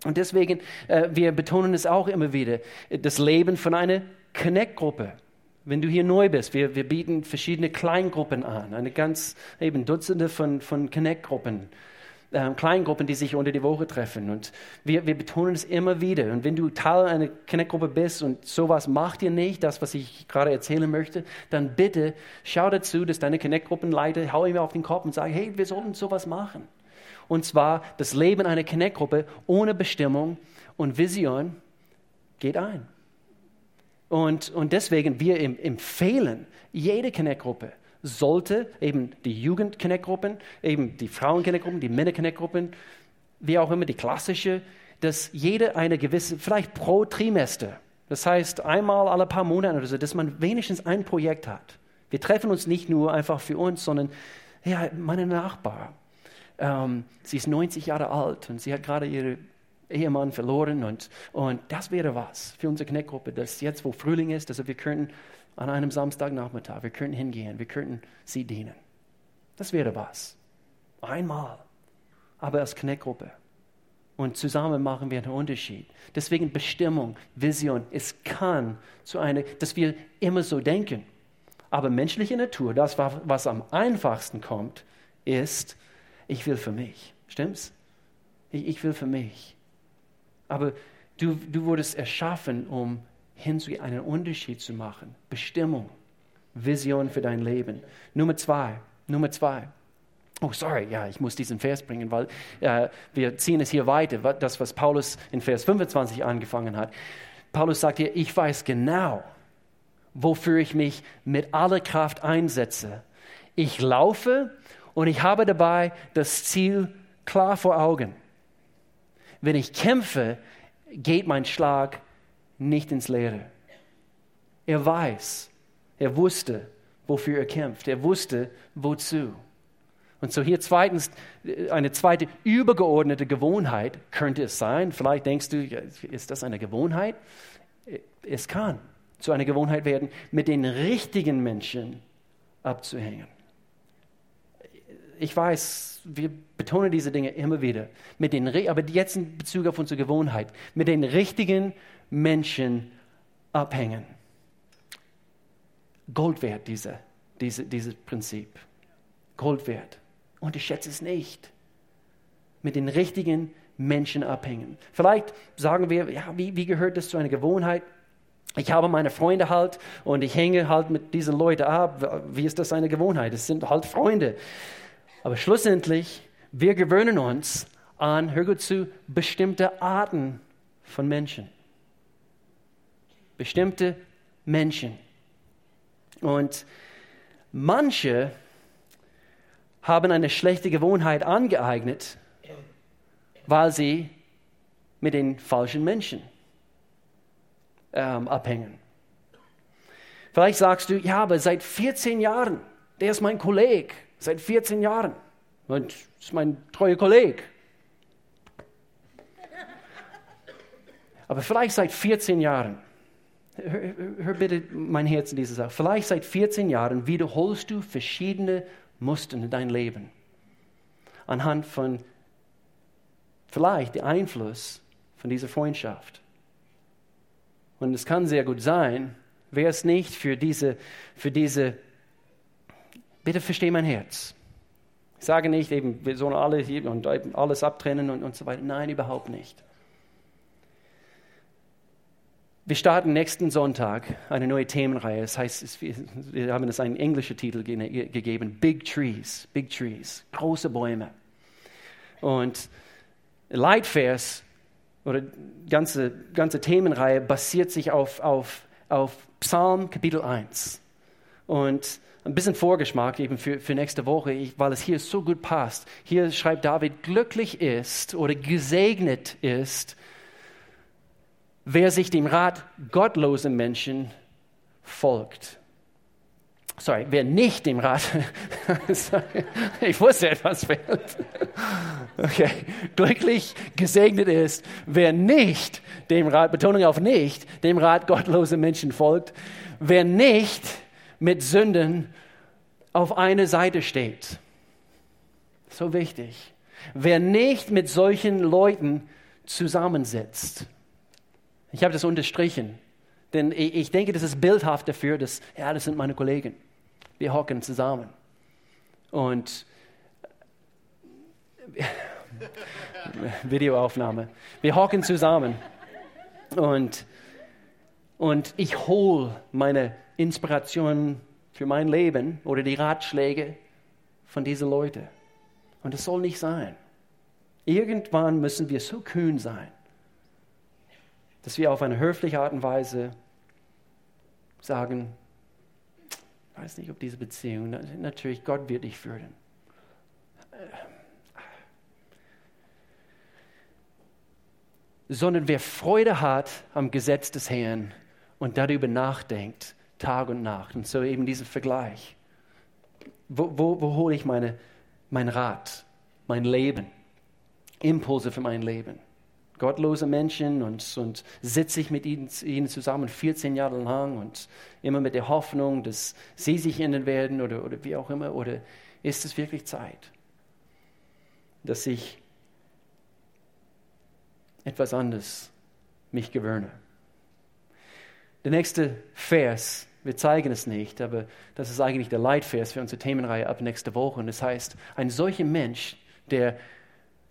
Und deswegen, äh, wir betonen es auch immer wieder, das Leben von einer Connect-Gruppe. Wenn du hier neu bist, wir, wir bieten verschiedene Kleingruppen an, eine ganz, eben Dutzende von, von Connect-Gruppen, äh, Kleingruppen, die sich unter die Woche treffen. Und wir, wir betonen es immer wieder. Und wenn du Teil einer Connect-Gruppe bist und sowas macht dir nicht, das, was ich gerade erzählen möchte, dann bitte schau dazu, dass deine Connect-Gruppenleiter, hau ihm auf den Kopf und sag, hey, wir sollten sowas machen. Und zwar das Leben einer Connect-Gruppe ohne Bestimmung und Vision geht ein. Und, und deswegen, wir empfehlen, jede Connect-Gruppe sollte eben die Jugend-Connect-Gruppen, eben die Frauen-Connect-Gruppen, die Männer-Connect-Gruppen, wie auch immer die klassische, dass jede eine gewisse, vielleicht pro Trimester, das heißt einmal alle paar Monate oder so, dass man wenigstens ein Projekt hat. Wir treffen uns nicht nur einfach für uns, sondern ja, meine Nachbarn, ähm, sie ist 90 Jahre alt und sie hat gerade ihren Ehemann verloren und, und das wäre was für unsere Kneckgruppe, dass jetzt, wo Frühling ist, also wir könnten an einem Samstagnachmittag, wir könnten hingehen, wir könnten sie dienen. Das wäre was. Einmal. Aber als Kneckgruppe. Und zusammen machen wir einen Unterschied. Deswegen Bestimmung, Vision. Es kann zu einer, dass wir immer so denken. Aber menschliche Natur, das, was am einfachsten kommt, ist, ich will für mich. Stimmt's? Ich, ich will für mich. Aber du, du wurdest erschaffen, um hinzugehen, einen Unterschied zu machen. Bestimmung, Vision für dein Leben. Nummer zwei, Nummer zwei. Oh, sorry, ja, ich muss diesen Vers bringen, weil äh, wir ziehen es hier weiter, das, was Paulus in Vers 25 angefangen hat. Paulus sagt hier, ich weiß genau, wofür ich mich mit aller Kraft einsetze. Ich laufe und ich habe dabei das Ziel klar vor Augen. Wenn ich kämpfe, geht mein Schlag nicht ins Leere. Er weiß, er wusste, wofür er kämpft. Er wusste, wozu. Und so hier zweitens, eine zweite übergeordnete Gewohnheit könnte es sein. Vielleicht denkst du, ist das eine Gewohnheit? Es kann zu einer Gewohnheit werden, mit den richtigen Menschen abzuhängen ich weiß, wir betonen diese Dinge immer wieder, mit den, aber jetzt in Bezug auf unsere Gewohnheit, mit den richtigen Menschen abhängen. Gold wert, diese, diese, dieses Prinzip. Gold wert. Unterschätze es nicht. Mit den richtigen Menschen abhängen. Vielleicht sagen wir, ja, wie, wie gehört das zu einer Gewohnheit? Ich habe meine Freunde halt und ich hänge halt mit diesen Leuten ab. Wie ist das eine Gewohnheit? Es sind halt Freunde. Aber schlussendlich, wir gewöhnen uns an, hör gut zu, bestimmte Arten von Menschen. Bestimmte Menschen. Und manche haben eine schlechte Gewohnheit angeeignet, weil sie mit den falschen Menschen ähm, abhängen. Vielleicht sagst du, ja, aber seit 14 Jahren, der ist mein Kollege Seit 14 Jahren. Und ist mein treuer Kollege. Aber vielleicht seit 14 Jahren hör, hör bitte mein Herz in dieser Sache. Vielleicht seit 14 Jahren wiederholst du verschiedene Muster in dein Leben. Anhand von vielleicht dem Einfluss von dieser Freundschaft. Und es kann sehr gut sein, wäre es nicht für diese, für diese, bitte versteh mein Herz. Sage nicht, eben, wir sollen alle hier und alles abtrennen und, und so weiter. Nein, überhaupt nicht. Wir starten nächsten Sonntag eine neue Themenreihe. Das heißt, wir haben es einen englischen Titel gegeben: Big Trees. Big Trees. Große Bäume. Und Leitvers oder ganze ganze Themenreihe basiert sich auf, auf, auf Psalm Kapitel 1. Und ein bisschen Vorgeschmack eben für, für nächste Woche, weil es hier so gut passt. Hier schreibt David, glücklich ist oder gesegnet ist, wer sich dem Rat gottloser Menschen folgt. Sorry, wer nicht dem Rat, ich wusste etwas fehlt. Okay, glücklich gesegnet ist, wer nicht dem Rat, Betonung auf nicht, dem Rat gottloser Menschen folgt, wer nicht mit Sünden auf eine Seite steht. So wichtig. Wer nicht mit solchen Leuten zusammensitzt. Ich habe das unterstrichen, denn ich denke, das ist bildhaft dafür, dass, ja, das sind meine Kollegen. Wir hocken zusammen. Und Videoaufnahme. Wir hocken zusammen. Und, und ich hole meine Inspiration für mein Leben oder die Ratschläge von diesen Leuten. Und das soll nicht sein. Irgendwann müssen wir so kühn sein, dass wir auf eine höfliche Art und Weise sagen, ich weiß nicht, ob diese Beziehung, natürlich, Gott wird dich führen. Sondern wer Freude hat am Gesetz des Herrn und darüber nachdenkt, Tag und Nacht. Und so eben dieser Vergleich. Wo, wo, wo hole ich meine, mein Rat, mein Leben, Impulse für mein Leben? Gottlose Menschen und, und sitze ich mit ihnen, ihnen, zusammen 14 Jahre lang und immer mit der Hoffnung, dass sie sich ändern werden oder, oder wie auch immer? Oder ist es wirklich Zeit, dass ich etwas anderes mich gewöhne? Der nächste Vers, wir zeigen es nicht, aber das ist eigentlich der Leitvers für unsere Themenreihe ab nächste Woche. Und das heißt, ein solcher Mensch, der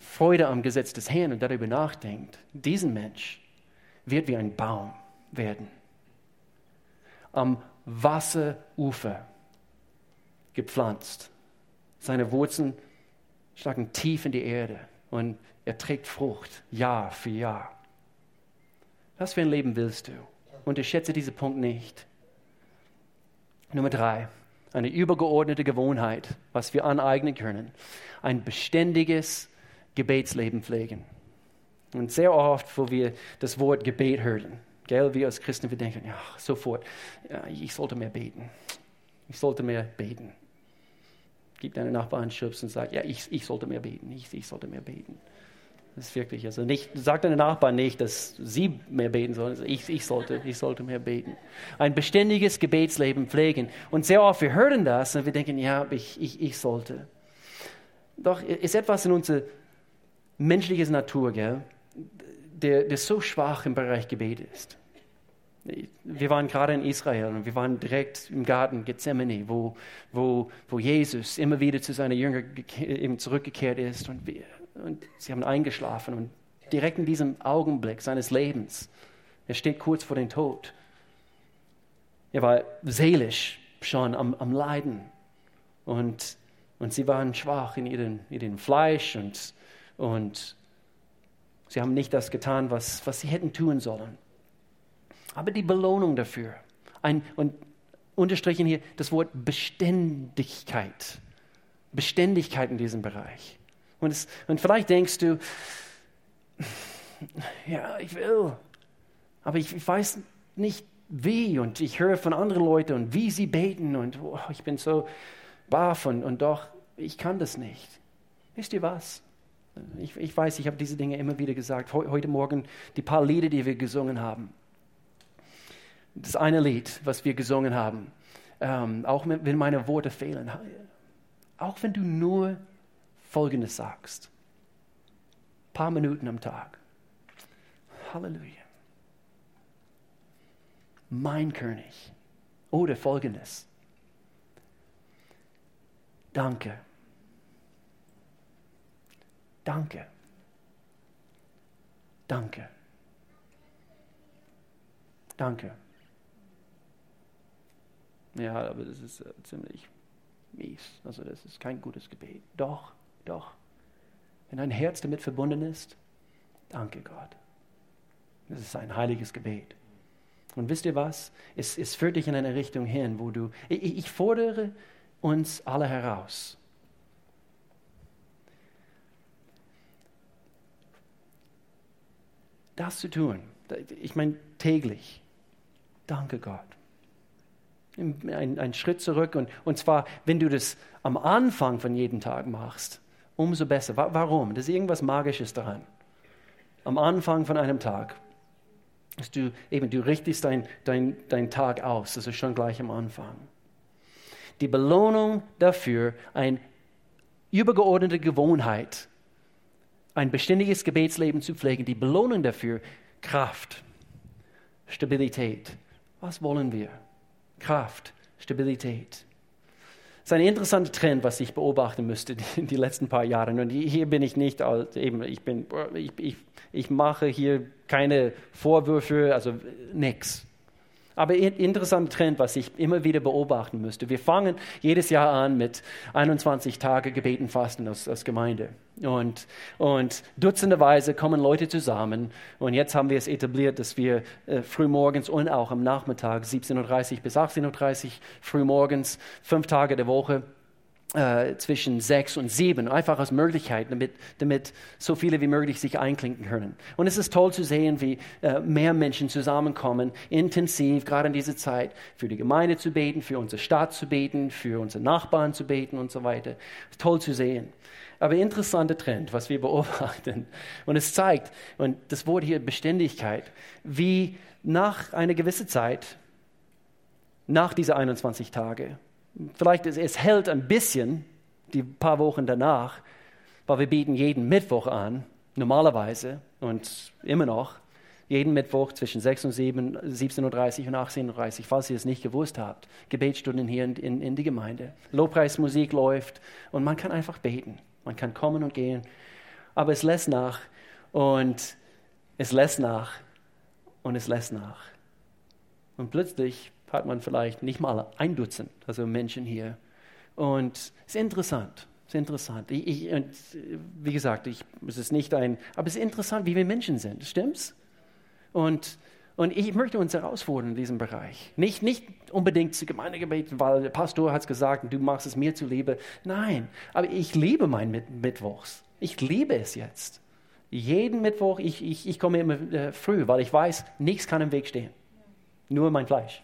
Freude am Gesetz des Herrn und darüber nachdenkt, diesen Mensch wird wie ein Baum werden. Am Wasserufer gepflanzt. Seine Wurzeln schlagen tief in die Erde und er trägt Frucht Jahr für Jahr. Was für ein Leben willst du? Unterschätze diesen Punkt nicht. Nummer drei, eine übergeordnete Gewohnheit, was wir aneignen können. Ein beständiges Gebetsleben pflegen. Und sehr oft, wo wir das Wort Gebet hören, gell, wir als Christen, wir denken, ja, sofort, ich sollte mehr beten. Ich sollte mehr beten. Gib deinen Nachbarn einen Schubs und sag, ja, ich, ich sollte mehr beten. Ich, ich sollte mehr beten. Das ist wirklich, also nicht, sag deinen Nachbarn nicht, dass sie mehr beten sollen. Ich, ich, sollte, ich sollte mehr beten. Ein beständiges Gebetsleben pflegen. Und sehr oft, wir hören das und wir denken, ja, ich, ich, ich sollte. Doch ist etwas in unserer menschlichen Natur, gell, der, der so schwach im Bereich Gebet ist. Wir waren gerade in Israel und wir waren direkt im Garten Gethsemane, wo, wo, wo Jesus immer wieder zu seinen Jüngern zurückgekehrt ist und wir, und sie haben eingeschlafen und direkt in diesem Augenblick seines Lebens, er steht kurz vor dem Tod. Er war seelisch schon am, am Leiden und, und sie waren schwach in ihrem, in ihrem Fleisch und, und sie haben nicht das getan, was, was sie hätten tun sollen. Aber die Belohnung dafür, ein, und unterstrichen hier das Wort Beständigkeit, Beständigkeit in diesem Bereich. Und, es, und vielleicht denkst du, ja, ich will, aber ich, ich weiß nicht wie und ich höre von anderen Leuten und wie sie beten und oh, ich bin so baff und, und doch, ich kann das nicht. Wisst ihr was? Ich, ich weiß, ich habe diese Dinge immer wieder gesagt. Heute Morgen die paar Lieder, die wir gesungen haben. das eine Lied, was wir gesungen haben, ähm, auch wenn meine Worte fehlen, auch wenn du nur Folgendes sagst, paar Minuten am Tag. Halleluja. Mein König. Oder Folgendes. Danke. Danke. Danke. Danke. Ja, aber das ist äh, ziemlich mies. Also das ist kein gutes Gebet. Doch, doch. Wenn dein Herz damit verbunden ist, danke Gott. Das ist ein heiliges Gebet. Und wisst ihr was? Es, es führt dich in eine Richtung hin, wo du, ich, ich fordere uns alle heraus. Das zu tun, ich meine täglich. Danke Gott. Ein, ein Schritt zurück und, und zwar, wenn du das am Anfang von jedem Tag machst, umso besser. Warum? Das ist irgendwas Magisches daran. Am Anfang von einem Tag. Dass du, eben, du richtest deinen dein, dein Tag aus, das ist schon gleich am Anfang. Die Belohnung dafür, eine übergeordnete Gewohnheit, ein beständiges Gebetsleben zu pflegen, die Belohnung dafür, Kraft, Stabilität. Was wollen wir? Kraft, Stabilität. Das ist ein interessanter Trend, was ich beobachten müsste in die letzten paar Jahre. Und hier bin ich nicht, eben, ich, bin, ich, ich, ich mache hier keine Vorwürfe, also nichts. Aber interessanter Trend, was ich immer wieder beobachten müsste. Wir fangen jedes Jahr an mit 21 Tage Gebeten Fasten als, als Gemeinde. Und, und dutzenderweise kommen Leute zusammen. Und jetzt haben wir es etabliert, dass wir äh, frühmorgens und auch am Nachmittag 17.30 Uhr bis 18.30 Uhr frühmorgens, fünf Tage der Woche, äh, zwischen sechs und sieben, einfach als Möglichkeit, damit, damit so viele wie möglich sich einklinken können. Und es ist toll zu sehen, wie äh, mehr Menschen zusammenkommen, intensiv, gerade in dieser Zeit, für die Gemeinde zu beten, für unsere Stadt zu beten, für unsere Nachbarn zu beten und so weiter. Toll zu sehen. Aber interessanter Trend, was wir beobachten. Und es zeigt, und das Wort hier Beständigkeit, wie nach einer gewissen Zeit, nach dieser 21 Tage, Vielleicht es, es hält ein bisschen die paar Wochen danach, weil wir bieten jeden Mittwoch an, normalerweise und immer noch, jeden Mittwoch zwischen 6 und 7, 17.30 Uhr und 18.30 Uhr, falls ihr es nicht gewusst habt. Gebetsstunden hier in, in, in die Gemeinde. Lobpreismusik läuft und man kann einfach beten. Man kann kommen und gehen. Aber es lässt nach und es lässt nach und es lässt nach. Und plötzlich hat man vielleicht nicht mal ein Dutzend, also Menschen hier. Und es ist interessant, es ist interessant. Ich, ich, wie gesagt, ich, es ist nicht ein, aber es ist interessant, wie wir Menschen sind, stimmt's? Und, und ich möchte uns herausfordern in diesem Bereich. Nicht, nicht unbedingt zu Gemeindegebeten, weil der Pastor hat es gesagt du machst es mir zuliebe. Nein, aber ich liebe mein Mittwochs. Ich liebe es jetzt. Jeden Mittwoch, ich, ich, ich komme immer äh, früh, weil ich weiß, nichts kann im Weg stehen. Nur mein Fleisch.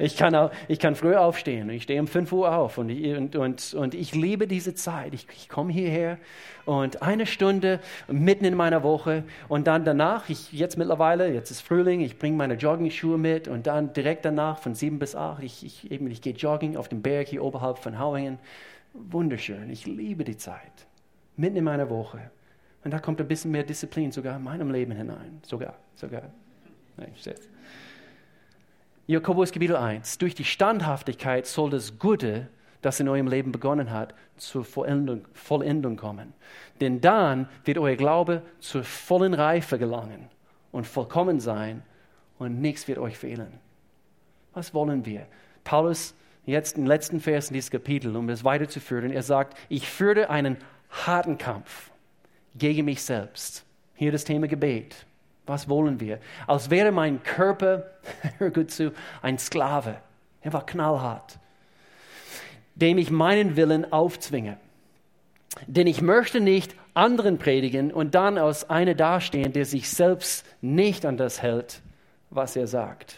Ich kann, auch, ich kann früh aufstehen. Ich stehe um 5 Uhr auf und ich, und, und, und ich liebe diese Zeit. Ich, ich komme hierher und eine Stunde mitten in meiner Woche und dann danach, ich, jetzt mittlerweile, jetzt ist Frühling, ich bringe meine Jogging-Schuhe mit und dann direkt danach von 7 bis 8, ich, ich, ich gehe jogging auf dem Berg hier oberhalb von Hauingen. Wunderschön. Ich liebe die Zeit. Mitten in meiner Woche. Und da kommt ein bisschen mehr Disziplin sogar in meinem Leben hinein. Sogar, sogar. Nein, ich Jakobus Kapitel 1. Durch die Standhaftigkeit soll das Gute, das in eurem Leben begonnen hat, zur Vollendung, Vollendung kommen. Denn dann wird euer Glaube zur vollen Reife gelangen und vollkommen sein und nichts wird euch fehlen. Was wollen wir? Paulus, jetzt im letzten Vers in diesem Kapitel, um es weiterzuführen, er sagt, ich führe einen harten Kampf gegen mich selbst. Hier das Thema Gebet. Was wollen wir? Als wäre mein Körper, hör gut zu, ein Sklave. Er war knallhart, dem ich meinen Willen aufzwinge. Denn ich möchte nicht anderen predigen und dann als einer dastehen, der sich selbst nicht an das hält, was er sagt.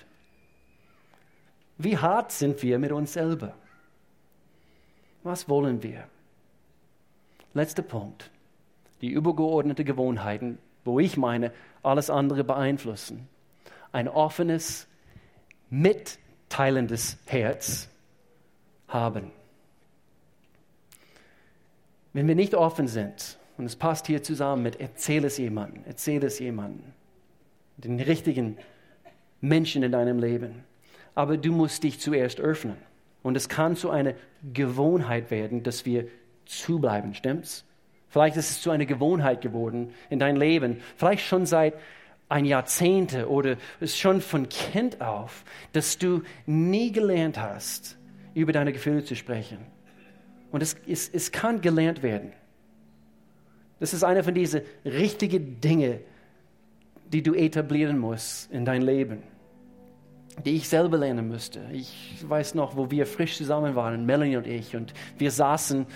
Wie hart sind wir mit uns selber? Was wollen wir? Letzter Punkt. Die übergeordnete Gewohnheiten, wo ich meine, alles andere beeinflussen. Ein offenes, mitteilendes Herz haben. Wenn wir nicht offen sind, und es passt hier zusammen mit erzähl es jemandem, erzähl es jemandem, den richtigen Menschen in deinem Leben. Aber du musst dich zuerst öffnen. Und es kann zu einer Gewohnheit werden, dass wir zubleiben, stimmt's? Vielleicht ist es zu einer Gewohnheit geworden in dein Leben, vielleicht schon seit ein Jahrzehnte oder schon von Kind auf, dass du nie gelernt hast, über deine Gefühle zu sprechen. Und es, es, es kann gelernt werden. Das ist einer von diesen richtigen Dingen, die du etablieren musst in dein Leben die ich selber lernen müsste. Ich weiß noch, wo wir frisch zusammen waren, Melanie und ich, und wir saßen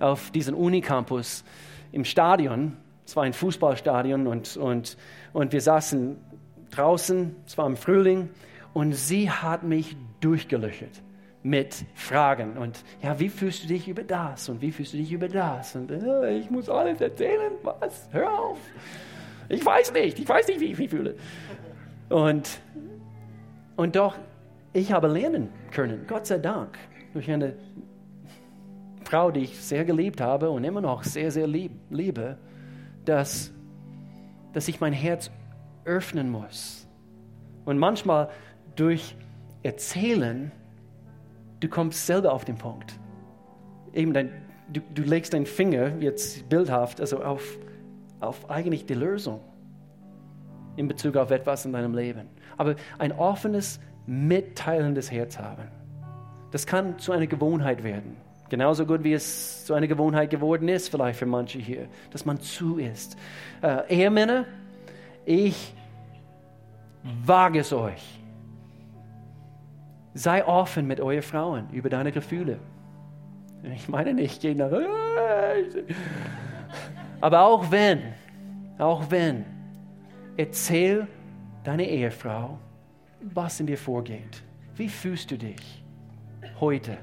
auf diesem Unicampus im Stadion. Es war ein Fußballstadion und, und, und wir saßen draußen, es war im Frühling, und sie hat mich durchgelöchert mit Fragen. Und ja, wie fühlst du dich über das? Und wie fühlst du dich über das? Und äh, ich muss alles erzählen. Was? Hör auf. Ich weiß nicht. Ich weiß nicht, wie ich mich fühle. Und und doch, ich habe lernen können, Gott sei Dank, durch eine Frau, die ich sehr geliebt habe und immer noch sehr, sehr lieb, liebe, dass, dass ich mein Herz öffnen muss. Und manchmal durch Erzählen, du kommst selber auf den Punkt. Eben dein, du, du legst deinen Finger jetzt bildhaft, also auf, auf eigentlich die Lösung in Bezug auf etwas in deinem Leben aber ein offenes, mitteilendes Herz haben. Das kann zu einer Gewohnheit werden. Genauso gut wie es zu einer Gewohnheit geworden ist, vielleicht für manche hier, dass man zu ist. Äh, Ehemänner, ich wage es euch. Sei offen mit euren Frauen über deine Gefühle. Ich meine nicht, geh nach. Aber auch wenn, auch wenn, erzähl deine Ehefrau, was in dir vorgeht. Wie fühlst du dich heute?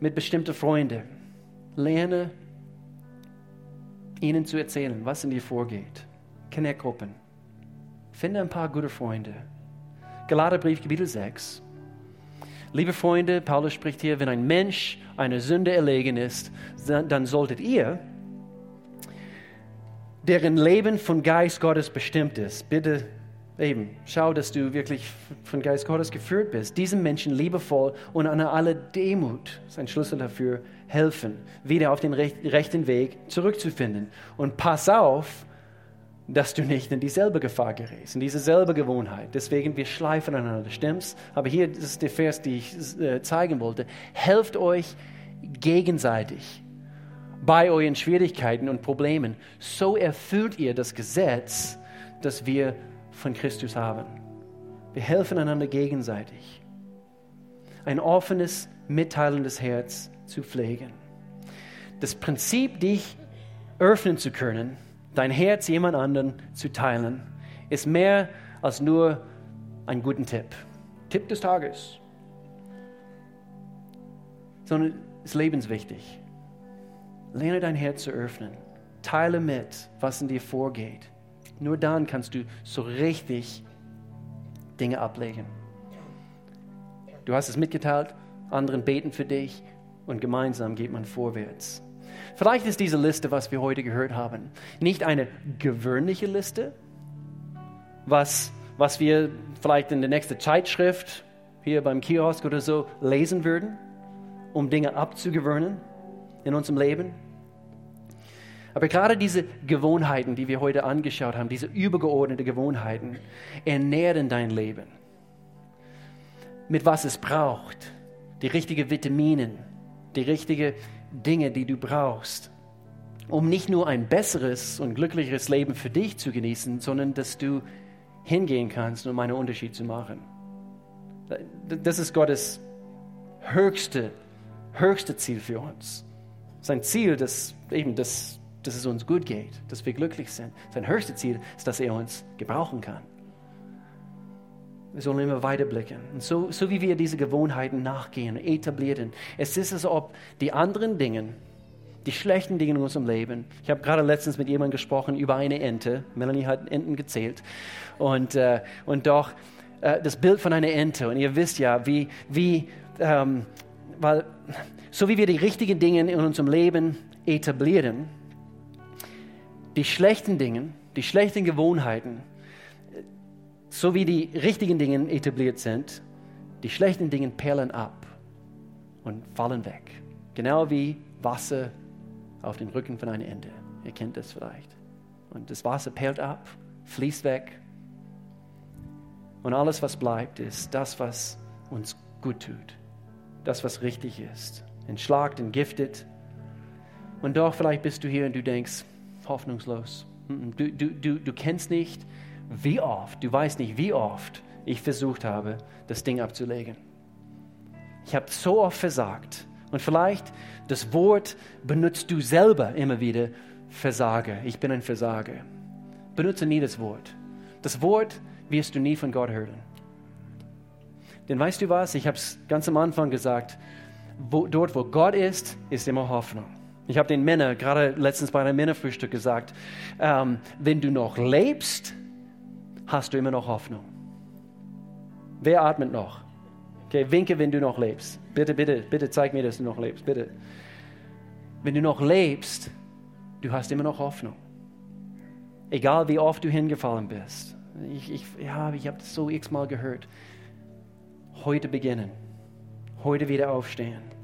Mit bestimmten Freunden. Lerne ihnen zu erzählen, was in dir vorgeht. Connect-Gruppen. Finde ein paar gute Freunde. Galaterbrief, Kapitel 6. Liebe Freunde, Paulus spricht hier, wenn ein Mensch eine Sünde erlegen ist, dann solltet ihr deren Leben von Geist Gottes bestimmt ist. Bitte eben, schau, dass du wirklich von Geist Gottes geführt bist. Diesen Menschen liebevoll und an alle Demut, ist ein Schlüssel dafür, helfen, wieder auf den rechten Weg zurückzufinden. Und pass auf, dass du nicht in dieselbe Gefahr gerätst, in dieselbe Gewohnheit. Deswegen, wir schleifen aneinander, stimmt's? Aber hier ist der Vers, den ich äh, zeigen wollte. Helft euch gegenseitig bei euren Schwierigkeiten und Problemen. So erfüllt ihr das Gesetz, das wir von Christus haben. Wir helfen einander gegenseitig. Ein offenes, mitteilendes Herz zu pflegen. Das Prinzip, dich öffnen zu können, dein Herz jemand anderen zu teilen, ist mehr als nur ein guten Tipp. Tipp des Tages. Sondern ist lebenswichtig. Lerne dein Herz zu öffnen. Teile mit, was in dir vorgeht. Nur dann kannst du so richtig Dinge ablegen. Du hast es mitgeteilt, anderen beten für dich und gemeinsam geht man vorwärts. Vielleicht ist diese Liste, was wir heute gehört haben, nicht eine gewöhnliche Liste, was, was wir vielleicht in der nächsten Zeitschrift hier beim Kiosk oder so lesen würden, um Dinge abzugewöhnen in unserem Leben. Aber gerade diese Gewohnheiten, die wir heute angeschaut haben, diese übergeordneten Gewohnheiten, ernähren dein Leben. Mit was es braucht, die richtigen Vitaminen, die richtigen Dinge, die du brauchst, um nicht nur ein besseres und glücklicheres Leben für dich zu genießen, sondern dass du hingehen kannst, um einen Unterschied zu machen. Das ist Gottes höchste, höchste Ziel für uns. Sein Ziel, dass eben das dass es uns gut geht, dass wir glücklich sind. Sein höchstes Ziel ist, dass er uns gebrauchen kann. Wir sollen immer weiter blicken. Und so, so wie wir diese Gewohnheiten nachgehen, etablieren, es ist, als ob die anderen Dinge, die schlechten Dinge in unserem Leben. Ich habe gerade letztens mit jemandem gesprochen über eine Ente. Melanie hat Enten gezählt. Und, äh, und doch äh, das Bild von einer Ente. Und ihr wisst ja, wie, wie ähm, weil so wie wir die richtigen Dinge in unserem Leben etablieren, die schlechten Dinge, die schlechten Gewohnheiten, so wie die richtigen Dinge etabliert sind, die schlechten Dinge perlen ab und fallen weg. Genau wie Wasser auf den Rücken von einer Ente. Ihr kennt das vielleicht. Und das Wasser perlt ab, fließt weg. Und alles, was bleibt, ist das, was uns gut tut. Das, was richtig ist. Entschlagt, entgiftet. Und doch vielleicht bist du hier und du denkst, hoffnungslos. Du, du, du, du kennst nicht, wie oft, du weißt nicht, wie oft ich versucht habe, das Ding abzulegen. Ich habe so oft versagt. Und vielleicht das Wort benutzt du selber immer wieder, Versager. Ich bin ein Versager. Benutze nie das Wort. Das Wort wirst du nie von Gott hören. Denn weißt du was? Ich habe es ganz am Anfang gesagt. Wo, dort, wo Gott ist, ist immer Hoffnung. Ich habe den Männern gerade letztens bei einem Männerfrühstück gesagt, ähm, wenn du noch lebst, hast du immer noch Hoffnung. Wer atmet noch? Okay, winke, wenn du noch lebst. Bitte, bitte, bitte zeig mir, dass du noch lebst. Bitte. Wenn du noch lebst, du hast immer noch Hoffnung. Egal wie oft du hingefallen bist. Ich, ich, ja, ich habe das so x-mal gehört. Heute beginnen. Heute wieder aufstehen.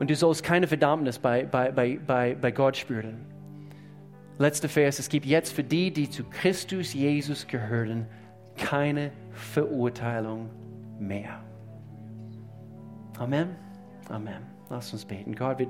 Und du sollst keine Verdammnis bei, bei, bei, bei, Gott spüren. Letzter Vers, es gibt jetzt für die, die zu Christus Jesus gehören, keine Verurteilung mehr. Amen. Amen. Lass uns beten. Gott, wir